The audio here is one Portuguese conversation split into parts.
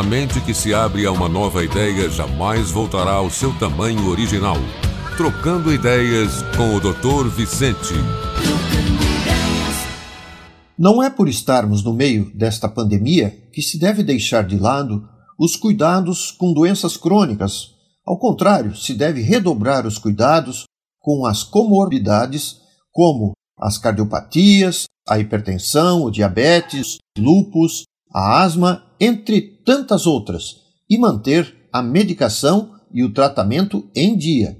A mente que se abre a uma nova ideia jamais voltará ao seu tamanho original. Trocando ideias com o Dr. Vicente. Não é por estarmos no meio desta pandemia que se deve deixar de lado os cuidados com doenças crônicas. Ao contrário, se deve redobrar os cuidados com as comorbidades, como as cardiopatias, a hipertensão, o diabetes, lúpus, a asma, entre tantas outras, e manter a medicação e o tratamento em dia.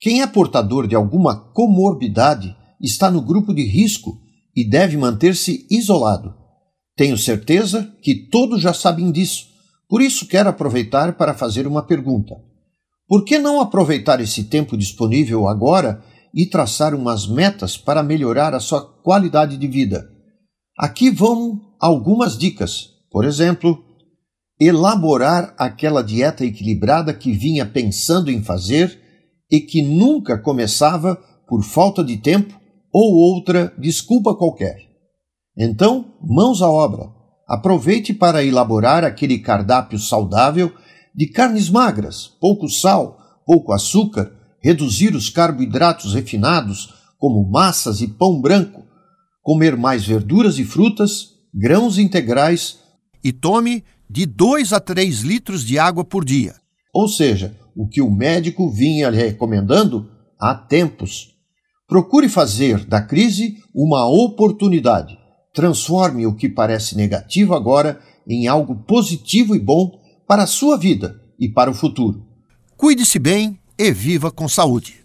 Quem é portador de alguma comorbidade está no grupo de risco e deve manter-se isolado. Tenho certeza que todos já sabem disso, por isso quero aproveitar para fazer uma pergunta. Por que não aproveitar esse tempo disponível agora e traçar umas metas para melhorar a sua qualidade de vida? Aqui vão algumas dicas. Por exemplo, elaborar aquela dieta equilibrada que vinha pensando em fazer e que nunca começava por falta de tempo ou outra desculpa qualquer. Então, mãos à obra. Aproveite para elaborar aquele cardápio saudável de carnes magras, pouco sal, pouco açúcar, reduzir os carboidratos refinados, como massas e pão branco, comer mais verduras e frutas, grãos integrais e tome de 2 a 3 litros de água por dia. Ou seja, o que o médico vinha lhe recomendando há tempos. Procure fazer da crise uma oportunidade. Transforme o que parece negativo agora em algo positivo e bom para a sua vida e para o futuro. Cuide-se bem e viva com saúde.